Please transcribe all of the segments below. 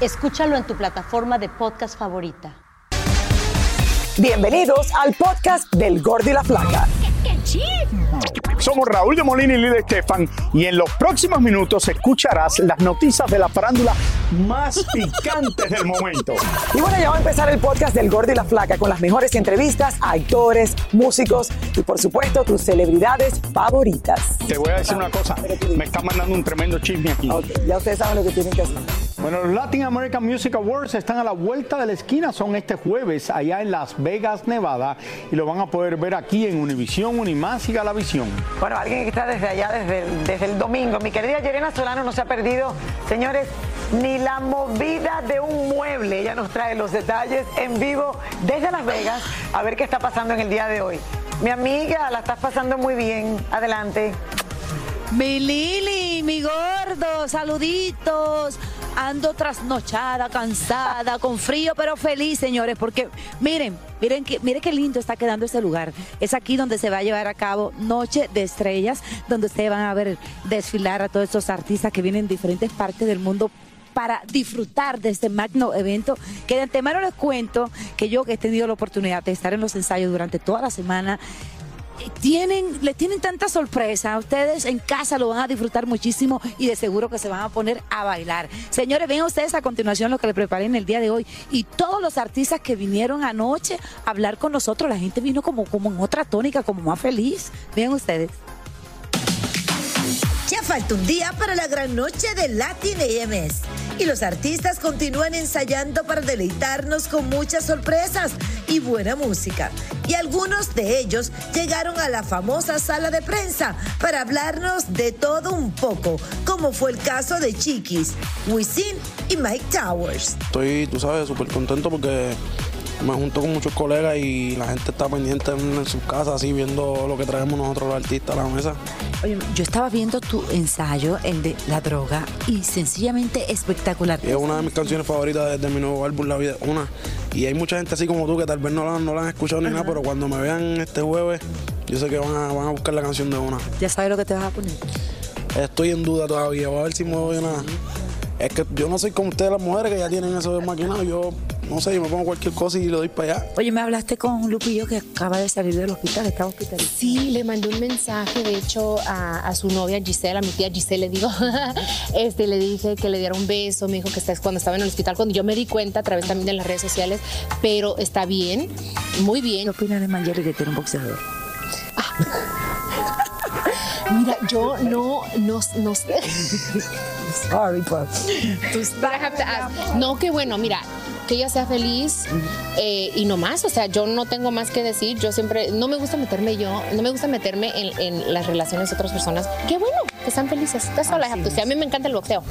Escúchalo en tu plataforma de podcast favorita. Bienvenidos al podcast del Gordi la Flaca. Somos Raúl de Molina y Lidia Estefan y en los próximos minutos escucharás las noticias de la farándula más picantes del momento. Y bueno, ya va a empezar el podcast del Gordo y la Flaca con las mejores entrevistas a actores, músicos y por supuesto tus celebridades favoritas. Te voy a decir una cosa, me está mandando un tremendo chisme aquí. Ya ustedes saben lo que tienen que hacer. Bueno, los Latin American Music Awards están a la vuelta de la esquina, son este jueves allá en Las Vegas, Nevada, y lo van a poder ver aquí en Univisión, Unimás y Galavisión. Bueno, alguien que está desde allá, desde el, desde el domingo. Mi querida Yerena Solano no se ha perdido, señores, ni la movida de un mueble. Ella nos trae los detalles en vivo desde Las Vegas, a ver qué está pasando en el día de hoy. Mi amiga, la estás pasando muy bien. Adelante. Mi Lili, mi gordo, saluditos. Ando trasnochada, cansada, con frío, pero feliz, señores, porque miren, miren que, miren qué lindo está quedando este lugar. Es aquí donde se va a llevar a cabo Noche de Estrellas, donde ustedes van a ver desfilar a todos estos artistas que vienen de diferentes partes del mundo para disfrutar de este magno evento que de antemano les cuento que yo he tenido la oportunidad de estar en los ensayos durante toda la semana tienen, le tienen tanta sorpresa. Ustedes en casa lo van a disfrutar muchísimo y de seguro que se van a poner a bailar. Señores, vean ustedes a continuación lo que le preparé en el día de hoy. Y todos los artistas que vinieron anoche a hablar con nosotros, la gente vino como, como en otra tónica, como más feliz. Vean ustedes. Ya falta un día para la gran noche de Latin AMS y los artistas continúan ensayando para deleitarnos con muchas sorpresas y buena música. Y algunos de ellos llegaron a la famosa sala de prensa para hablarnos de todo un poco, como fue el caso de Chiquis, Wisin y Mike Towers. Estoy, tú sabes, súper contento porque me junto con muchos colegas y la gente está pendiente en, sus casas, así viendo lo que traemos nosotros los artistas a la mesa. Oye, yo estaba viendo tu ensayo, el de la droga, y sencillamente espectacular. Es una de mis canciones favoritas desde mi nuevo álbum, La Vida Una. Y hay mucha gente así como tú que tal vez no la, no la han escuchado ni nada, pero cuando me vean este jueves, yo sé que van a, van a buscar la canción de una. ¿Ya sabes lo que te vas a poner? Estoy en duda todavía, voy a ver si me voy a nada. Es que yo no soy como ustedes las mujeres que ya tienen eso de maquinado. Yo no sé, yo me pongo cualquier cosa y lo doy para allá. Oye, me hablaste con Lupillo que acaba de salir del hospital, estaba hospitalizado. Sí, le mandé un mensaje, de hecho, a, a su novia Giselle, a mi tía Giselle, le digo, este, le dije que le diera un beso, me dijo que está, cuando estaba en el hospital, cuando yo me di cuenta a través también de las redes sociales, pero está bien, muy bien. ¿Qué opinas de Manjeri que tiene un boxeador? Mira, yo no, no, no sé. Sorry, pues. But I have to ask. No, que bueno, mira, que ella sea feliz eh, y no más. O sea, yo no tengo más que decir. Yo siempre, no me gusta meterme yo, no me gusta meterme en, en las relaciones de otras personas. Qué bueno, que están felices. That's all I have to say. A mí me encanta el boxeo.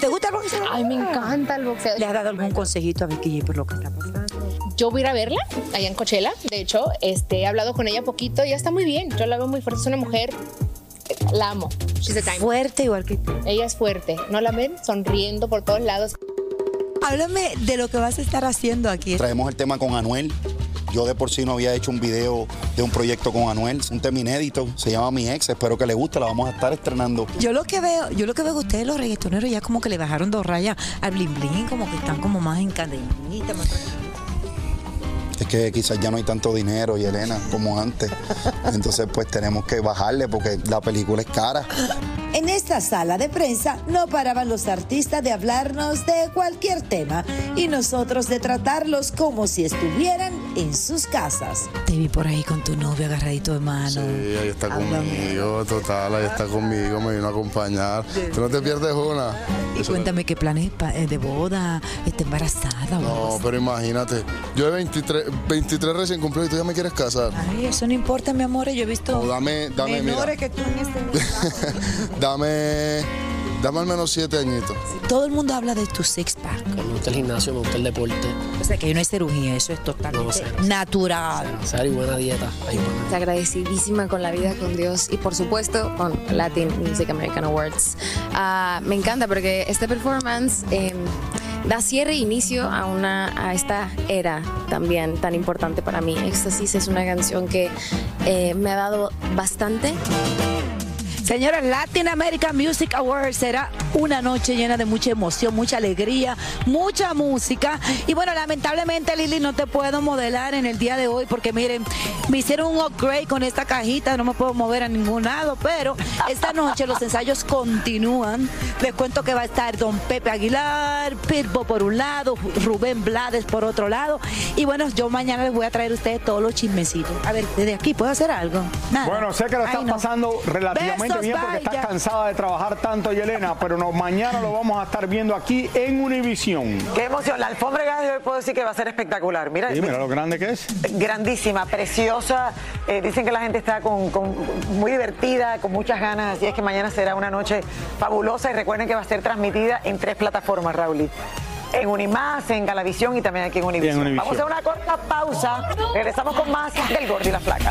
¿Te gusta el boxeo? Ay, me encanta el boxeo. ¿Le has dado algún consejito a Vicky por lo que está pasando? yo voy a ir a verla allá en Coachella. De hecho, este, he hablado con ella poquito. Ella está muy bien. Yo la veo muy fuerte. Es una mujer. La amo. She's a time. Fuerte igual que tú. Ella es fuerte. ¿No la ven? Sonriendo por todos lados. Háblame de lo que vas a estar haciendo aquí. Traemos el tema con Anuel. Yo de por sí no había hecho un video de un proyecto con Anuel, un tema inédito, se llama Mi Ex, espero que le guste, la vamos a estar estrenando. Yo lo que veo, yo lo que veo que ustedes los reggaetoneros ya como que le bajaron dos rayas al bling bling, como que están como más encandenitas, más Es que quizás ya no hay tanto dinero y Elena como antes, entonces pues tenemos que bajarle porque la película es cara. En esta sala de prensa no paraban los artistas de hablarnos de cualquier tema y nosotros de tratarlos como si estuvieran en sus casas. Te vi por ahí con tu novio agarradito de mano. Sí, ahí está conmigo, total, ahí está conmigo, me vino a acompañar. Tú no te pierdes una. Y cuéntame qué planes eh, de boda, está embarazada No, pero imagínate, yo de 23, 23 recién cumplido y tú ya me quieres casar. Ay, eso no importa, mi amor. Yo he visto No, dame, dame, mira, menores que tú en este dame, dame al menos siete añitos. Todo el mundo habla de tu six pack. Me gusta el gimnasio, me gusta el deporte. O sea que ahí no hay cirugía, eso es totalmente No, cero, natural. Hacer y buena dieta. Buena. agradecidísima con la vida, con Dios y por supuesto con Latin Music American Awards. Ah, me encanta porque este performance eh, da cierre e inicio a, una, a esta era también tan importante para mí. Éxtasis es una canción que eh, me ha dado bastante. Señores, Latin American Music Awards será una noche llena de mucha emoción, mucha alegría, mucha música. Y bueno, lamentablemente, Lili, no te puedo modelar en el día de hoy porque miren, me hicieron un upgrade con esta cajita, no me puedo mover a ningún lado, pero esta noche los ensayos continúan. Les cuento que va a estar Don Pepe Aguilar, Pirbo por un lado, Rubén Blades por otro lado. Y bueno, yo mañana les voy a traer a ustedes todos los chismecitos. A ver, desde aquí, ¿puedo hacer algo? Nada. Bueno, sé que lo Ay, no. pasando relativamente Besos, bien porque estás cansada de trabajar tanto, Yelena, pero no, mañana lo vamos a estar viendo aquí en Univisión. Qué emoción. La alfombra de hoy puedo decir que va a ser espectacular. Mira, Sí, mira lo grande que es. grandísima, preciosa. Eh, dicen que la gente está con, con- muy divertida, con muchas ganas. Así es que mañana será una noche fabulosa. Y recuerden que va a ser transmitida en tres plataformas, Raúl. En Unimás, en Galavisión y también aquí en Univisión. Univisión. Vamos a hacer una corta pausa. Regresamos con más del Gordo y la Flaca.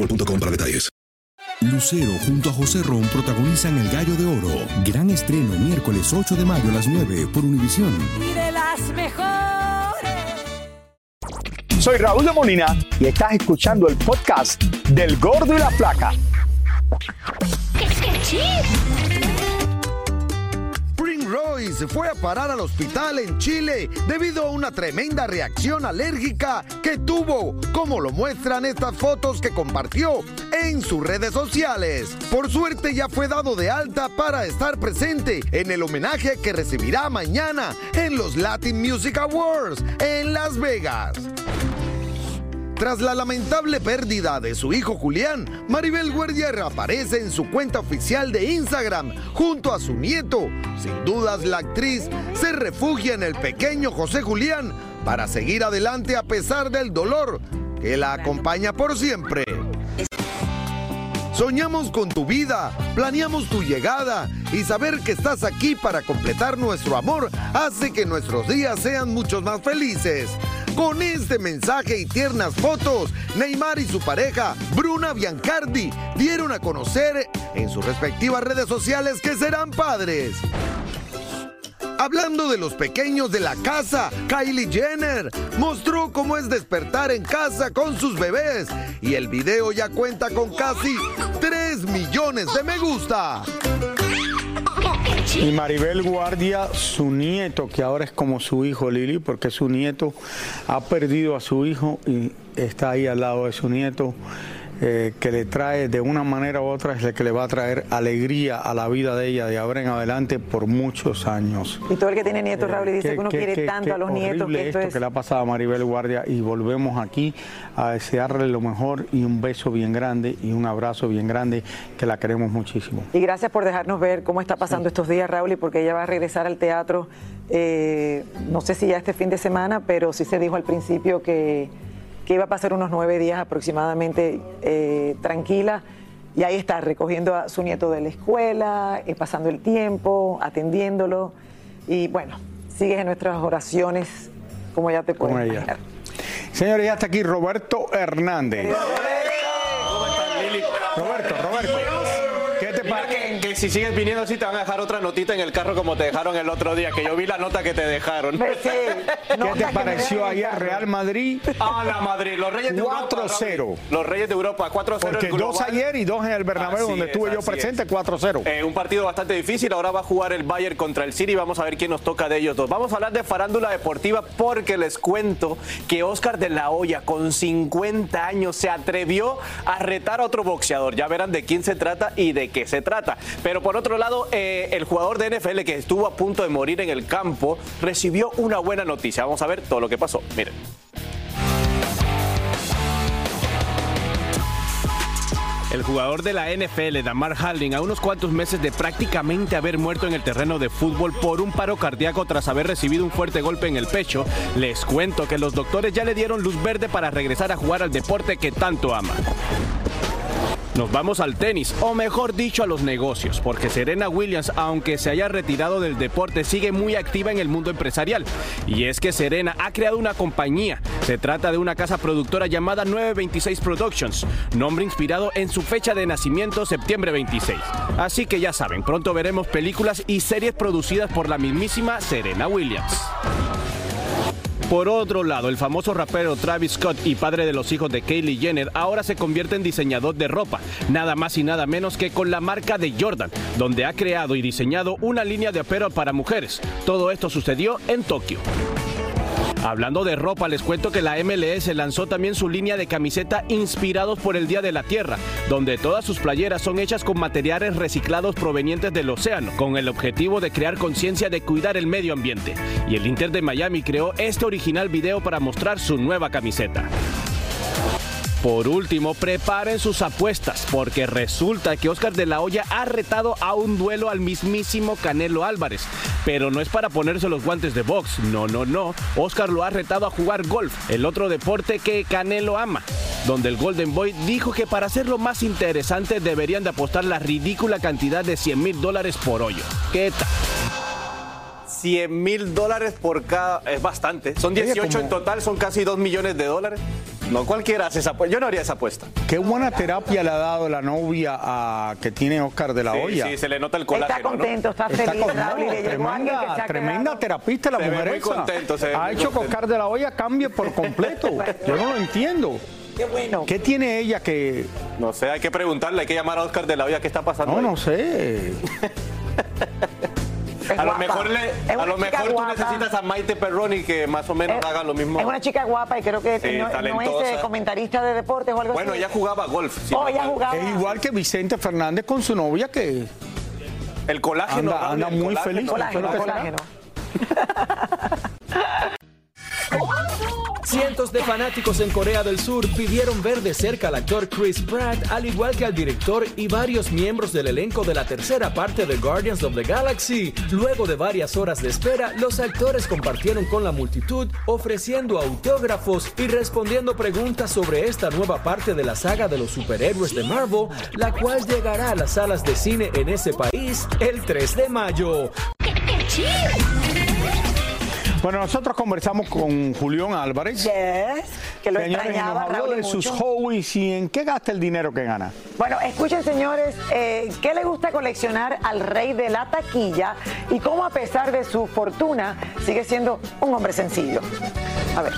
boostmobile.com para detalles. Lucero junto a José Ron protagonizan El Gallo de Oro. Gran estreno miércoles 8 de mayo a las 9 por Univisión. Y de las mejores. Soy Raúl de Molina y estás escuchando el podcast del Gordo y la Flaca. Prince Royce fue a parar al hospital en Chile debido a una tremenda reacción alérgica que tuvo, como lo muestran estas fotos que compartió en sus redes sociales. Por suerte ya fue dado de alta para estar presente en el homenaje que recibirá mañana en los Latin Music Awards en Las Vegas. Tras la lamentable pérdida de su hijo Julián, Maribel Guardia reaparece en su cuenta oficial de Instagram junto a su nieto. Sin dudas, la actriz se refugia en el pequeño José Julián para seguir adelante a pesar del dolor que la acompaña por siempre. Soñamos con tu vida, planeamos tu llegada y saber que estás aquí para completar nuestro amor hace que nuestros días sean muchos más felices. Con este mensaje y tiernas fotos, Neymar y su pareja, Bruna Biancardi, dieron a conocer en sus respectivas redes sociales que serán padres. Hablando de los pequeños de la casa, Kylie Jenner mostró cómo es despertar en casa con sus bebés y el video ya cuenta con casi 3 millones de me gusta. Y Maribel Guardia, su nieto, que ahora es como su hijo Lili, porque su nieto ha perdido a su hijo y está ahí al lado de su nieto. Eh, que le trae de una manera u otra, es el que le va a traer alegría a la vida de ella de ahora en adelante por muchos años. Y todo el que tiene nietos, Raúl, y dice Qué- que uno qué- quiere qué- tanto a los nietos que esto esto es... que le ha pasado a Maribel Guardia y volvemos aquí a desearle lo mejor y un beso bien grande y un abrazo bien grande que la queremos muchísimo. Y gracias por dejarnos ver cómo está pasando estos días, Raúl, y porque ella va a regresar al teatro, eh, no sé si ya este fin de semana, pero sí se dijo al principio que, que iba a pasar unos nueve días aproximadamente eh, tranquila. Y ahí está, recogiendo a su nieto de la escuela, eh, pasando el tiempo, atendiéndolo. Y bueno, sigues en nuestras oraciones, como ya te puedes imaginar. Señores, ya está aquí Roberto Hernández. Roberto, Roberto. ¿Qué te Mira que, que si sigues viniendo así te van a dejar otra notita en el carro como te dejaron el otro día, que yo vi la nota que te dejaron. ¿Qué te pareció ayer Real Madrid? Ah, la Madrid, los Reyes de Europa. 4-0. Raúl. Los Reyes de Europa, 4-0 Porque el dos ayer y dos en el Bernabéu, Así donde es, estuve yo presente, es. 4-0. Eh, un partido bastante difícil. Ahora va a jugar el Bayern contra el City. Vamos a ver quién nos toca de ellos dos. Vamos a hablar de farándula deportiva porque les cuento que Oscar de la Hoya, con 50 años, se atrevió a retar a otro boxeador. Ya verán de quién se trata y de qué se trata. Pero por otro lado, eh, el jugador de NFL que estuvo a punto de morir en el campo recibió una buena noticia. Vamos a ver todo lo que pasó. Miren. El jugador de la NFL, Damar Hamlin, a unos cuantos meses de prácticamente haber muerto en el terreno de fútbol por un paro cardíaco tras haber recibido un fuerte golpe en el pecho, les cuento que los doctores ya le dieron luz verde para regresar a jugar al deporte que tanto ama. Nos vamos al tenis, o mejor dicho a los negocios, porque Serena Williams, aunque se haya retirado del deporte, sigue muy activa en el mundo empresarial. Y es que Serena ha creado una compañía. Se trata de una casa productora llamada 926 Productions, nombre inspirado en su fecha de nacimiento, septiembre 26. Así que ya saben, pronto veremos películas y series producidas por la mismísima Serena Williams. Por otro lado, el famoso rapero Travis Scott y padre de los hijos de Kylie Jenner ahora se convierte en diseñador de ropa, nada más y nada menos que con la marca de Jordan, donde ha creado y diseñado una línea de apparel para mujeres. Todo esto sucedió en Tokio. Hablando de ropa, les cuento que la MLS lanzó también su línea de camiseta inspirados por el Día de la Tierra, donde todas sus playeras son hechas con materiales reciclados provenientes del océano, con el objetivo de crear conciencia de cuidar el medio ambiente. Y el Inter de Miami creó este original video para mostrar su nueva camiseta. Por último, preparen sus apuestas, porque resulta que Oscar de la Hoya ha retado a un duelo al mismísimo Canelo Álvarez. Pero no es para ponerse los guantes de box, no, no, no. Oscar lo ha retado a jugar golf, el otro deporte que Canelo ama. Donde el Golden Boy dijo que para hacerlo más interesante deberían de apostar la ridícula cantidad de 100 mil dólares por hoyo. ¿Qué tal? 100 mil dólares por cada. Es bastante. Son Oye, 18 como- en total, son casi 2 millones de dólares. No cualquiera hace esa apuesta. Yo no haría esa apuesta. Qué buena terapia le ha dado la novia a, que tiene Oscar de la Sí, Hoya. sí, se le nota el colágeno. Está contento, está feliz, con- Raúl, y no, le llegó alguien que se tremenda, tremenda terapista la Se ve mujer muy esa. contento, se ve ha muy hecho que. Oscar de la Hoya cambie por completo. Yo no lo entiendo. Qué bueno. ¿Qué tiene ella que.? No sé, hay que preguntarle, hay que llamar a Oscar de la Hoya qué está pasando. No, ahí? no sé. A lo mejor, le- Es a lo chica mejor tú necesitas a Maite Perroni que más o menos haga lo mismo. Es una chica guapa y creo que Sí, no, no es eh, comentarista de deportes o algo Bueno, así. ella jugaba golf. sí. Oh, ella jugaba. Es igual que Vicente Fernández con su novia que El colágeno. anda, anda el muy colágeno. feliz. Colágeno. Cientos de fanáticos en Corea del Sur pidieron ver de cerca al actor Chris Pratt, al igual que al director y varios miembros del elenco de la tercera parte de Guardians of the Galaxy. Luego de varias horas de espera, los actores compartieron con la multitud, ofreciendo autógrafos y respondiendo preguntas sobre esta nueva parte de la saga de los superhéroes de Marvel, la cual llegará a las salas de cine en ese país el 3 de mayo. Bueno, nosotros conversamos con Julián Álvarez. que lo Señores, y extrañaba, nos habló Raúl, y de sus hobbies y en qué gasta el dinero que gana. Bueno, escuchen señores, eh, ¿qué le gusta coleccionar al rey de la taquilla y cómo a pesar de su fortuna sigue siendo un hombre sencillo? A ver.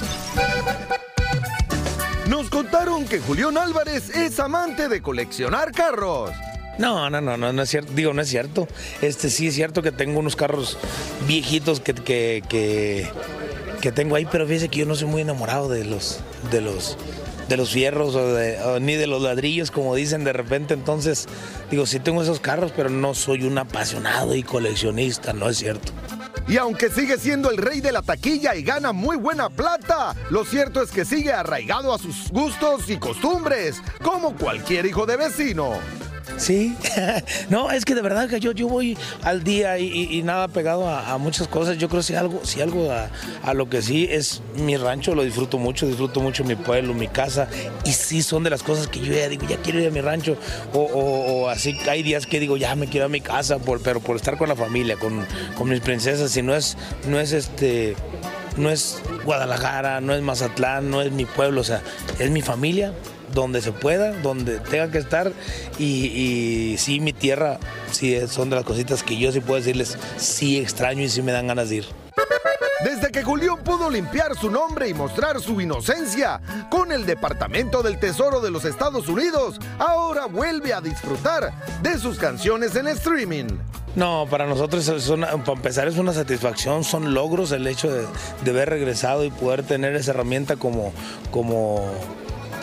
Nos contaron que Julián Álvarez es amante de coleccionar carros. No, no, no, no, no es cierto. Digo, no es cierto. Este sí es cierto que tengo unos carros viejitos que, que, que, tengo ahí, pero fíjese que yo no soy muy enamorado de los, de los, de los fierros ni de los ladrillos, como dicen de repente. Entonces, digo, sí tengo esos carros, pero no soy un apasionado y coleccionista, no es cierto. Y aunque sigue siendo el rey de la taquilla y gana muy buena plata, lo cierto es que sigue arraigado a sus gustos y costumbres, como cualquier hijo de vecino. Sí, no, es que de verdad que yo, yo voy al día y, nada pegado a, muchas cosas. Yo creo que si algo, si algo a, lo que sí es mi rancho, lo disfruto mucho, disfruto mucho mi pueblo, mi casa. Y sí son de las cosas que yo ya digo, ya quiero ir a mi rancho. O así hay días que digo, ya me quiero a mi casa, por, pero por estar con la familia, con, con mis princesas. Y no es, no es este. No es Guadalajara, no es Mazatlán, no es mi pueblo, o sea, es mi familia, donde se pueda, donde tenga que estar. Y, y sí, mi tierra, sí, son de las cositas que yo sí puedo decirles, sí extraño y sí me dan ganas de ir. Desde que Julián pudo limpiar su nombre y mostrar su inocencia con el Departamento del Tesoro de los Estados Unidos, ahora vuelve a disfrutar de sus canciones en streaming. No, para nosotros es una- para empezar es una satisfacción, son logros el hecho de, de haber regresado y poder tener esa herramienta como, como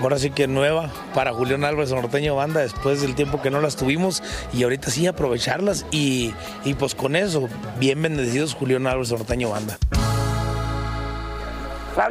ahora sí que nueva para Julián Álvarez Norteño Banda después del tiempo que no las tuvimos y ahorita sí aprovecharlas y, y pues con eso, bien bendecidos Julián Álvarez Norteño Banda.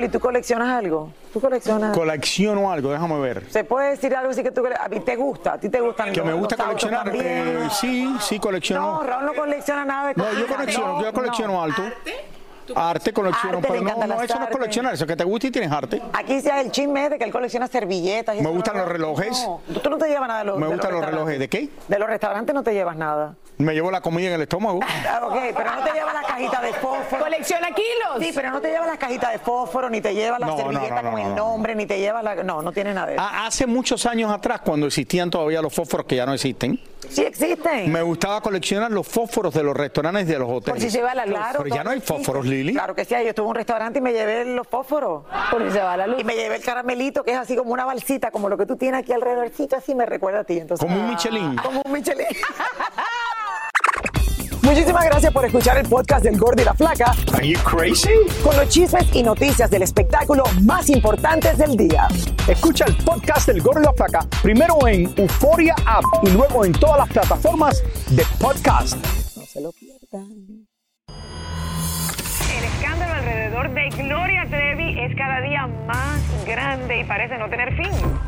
¿y tú coleccionas algo? ¿Tú coleccionas? Colecciono algo, déjame ver. ¿Se puede decir algo así que tú a ti te gusta? ¿A ti te gustan Que los, me gusta los coleccionar. eh, sí, sí, colecciono. No, Raúl no colecciona nada de No, yo colecciono, yo No, colecciono no. alto. Arte Arte, le pero no, no, eso no es coleccionar, eso es que te gusta y tienes arte. Aquí hay el chisme es de que él colecciona servilletas. y Me gustan ¿no? los relojes. No, tú, no te llevas nada de los Me de gustan los relojes. ¿De qué? De los restaurantes no te llevas nada. Me llevo la comida en el estómago. Ah, ok, pero no te llevas la cajita de fósforo. ¿Colecciona kilos? Sí, pero no te llevas la cajita de fósforo, ni te llevas la No, servilleta no, no, con el no. nombre, ni te llevas la... No, no tiene nada de eso. Ah, hace muchos años atrás, cuando existían todavía los fósforos que ya no existen, Sí existen. me gustaba coleccionar los fósforos de los restaurantes y de los Por hoteles. si se va la luz. Pero ya no hay fósforos, Lili. Claro que sí, yo estuve en un restaurante y me llevé los fósforos. Por si se va la luz. Y me llevé el caramelito, que es así como una balsita, como lo que tú tienes aquí alrededorcito, así me recuerda a ti. Entonces, Como un Michelin. Como un Michelin. Muchísimas gracias por escuchar el podcast del Gordo y la Flaca. Are you crazy? Con los chismes y noticias del espectáculo más importantes del día. Escucha el podcast del Gordo y la Flaca primero en Euforia App y luego en todas las plataformas de podcast. No se lo pierdan. El escándalo alrededor de Gloria Trevi es cada día más grande y parece no tener fin.